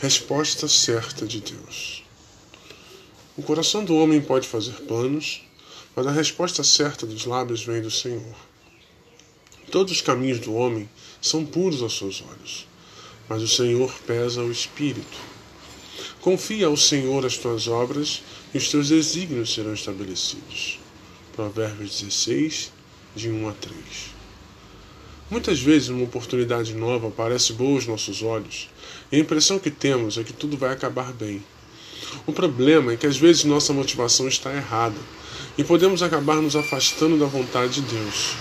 Resposta certa de Deus. O coração do homem pode fazer planos, mas a resposta certa dos lábios vem do Senhor. Todos os caminhos do homem são puros aos seus olhos, mas o Senhor pesa o espírito. Confia ao Senhor as tuas obras e os teus desígnios serão estabelecidos. Provérbios 16, de 1 a 3. Muitas vezes uma oportunidade nova parece boa aos nossos olhos e a impressão que temos é que tudo vai acabar bem. O problema é que às vezes nossa motivação está errada e podemos acabar nos afastando da vontade de Deus.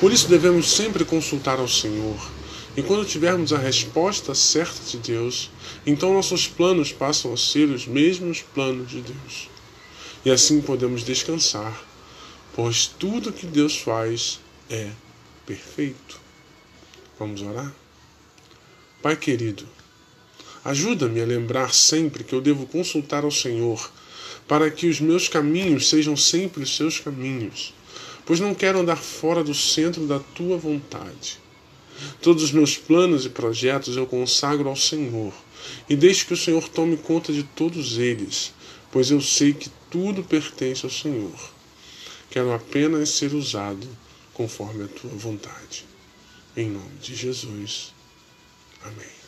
Por isso devemos sempre consultar ao Senhor. E quando tivermos a resposta certa de Deus, então nossos planos passam a ser os mesmos planos de Deus. E assim podemos descansar, pois tudo que Deus faz é perfeito. Vamos orar? Pai querido, ajuda-me a lembrar sempre que eu devo consultar ao Senhor, para que os meus caminhos sejam sempre os seus caminhos, pois não quero andar fora do centro da tua vontade. Todos os meus planos e projetos eu consagro ao Senhor e deixo que o Senhor tome conta de todos eles, pois eu sei que tudo pertence ao Senhor. Quero apenas ser usado conforme a tua vontade. Em nome de Jesus. Amém.